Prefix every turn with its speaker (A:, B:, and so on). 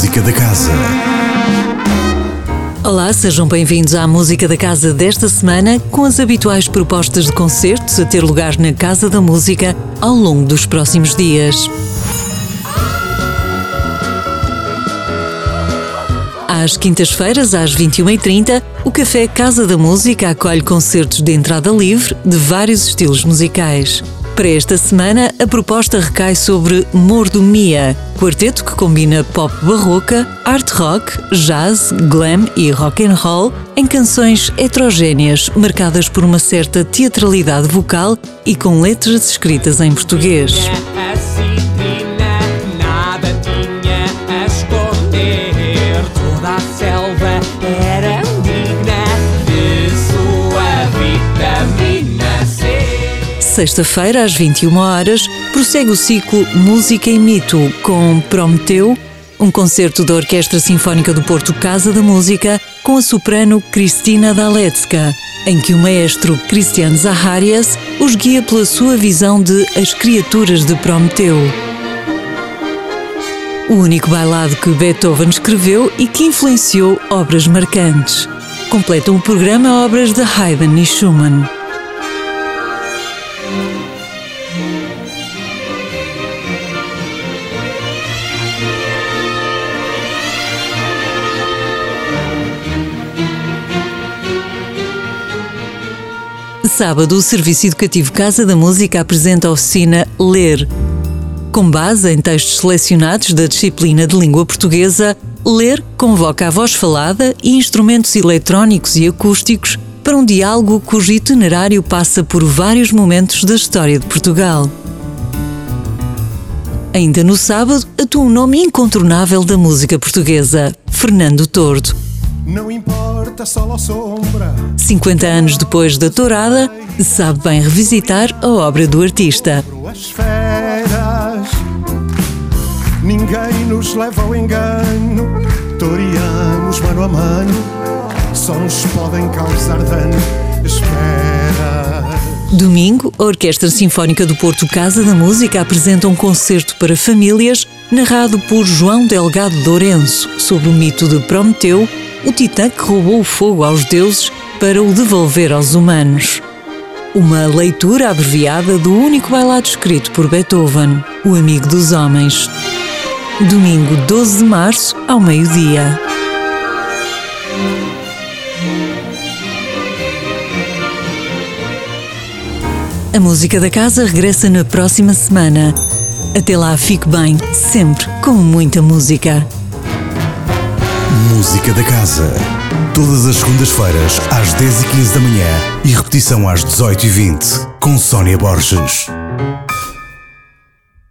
A: Música da Casa.
B: Olá, sejam bem-vindos à Música da Casa desta semana, com as habituais propostas de concertos a ter lugar na Casa da Música ao longo dos próximos dias. Às quintas-feiras, às 21h30, o Café Casa da Música acolhe concertos de entrada livre de vários estilos musicais. Para esta semana, a proposta recai sobre Mordomia, quarteto que combina pop barroca, art rock, jazz, glam e rock and roll em canções heterogêneas, marcadas por uma certa teatralidade vocal e com letras escritas em português. Sexta-feira, às 21 horas, prossegue o ciclo Música e Mito com Prometeu, um concerto da Orquestra Sinfónica do Porto Casa da Música com a soprano Cristina Daletska, em que o maestro Christian Zaharias os guia pela sua visão de As Criaturas de Prometeu. O único bailado que Beethoven escreveu e que influenciou obras marcantes. Completam o programa obras de Haydn e Schumann. Sábado, o Serviço Educativo Casa da Música apresenta a oficina Ler. Com base em textos selecionados da disciplina de língua portuguesa, Ler convoca a voz falada e instrumentos eletrónicos e acústicos para um diálogo cujo itinerário passa por vários momentos da história de Portugal. Ainda no sábado, atua um nome incontornável da música portuguesa, Fernando Tordo.
C: Não importa sol ou sombra.
B: 50 anos depois da tourada, sabe bem revisitar a obra do artista.
C: As feras, ninguém nos leva ao engano. Toreamos mano a mano, só nos podem causar dano. Espera.
B: Domingo, a Orquestra Sinfónica do Porto Casa da Música apresenta um concerto para famílias narrado por João Delgado Lourenço sobre o mito de Prometeu, o titã que roubou o fogo aos deuses para o devolver aos humanos. Uma leitura abreviada do único bailado escrito por Beethoven, O Amigo dos Homens. Domingo 12 de março, ao meio-dia. A música da casa regressa na próxima semana. Até lá, fique bem, sempre com muita música.
A: Música da Casa. Todas as segundas-feiras, às 10h15 da manhã e repetição às 18h20, com Sónia Borges.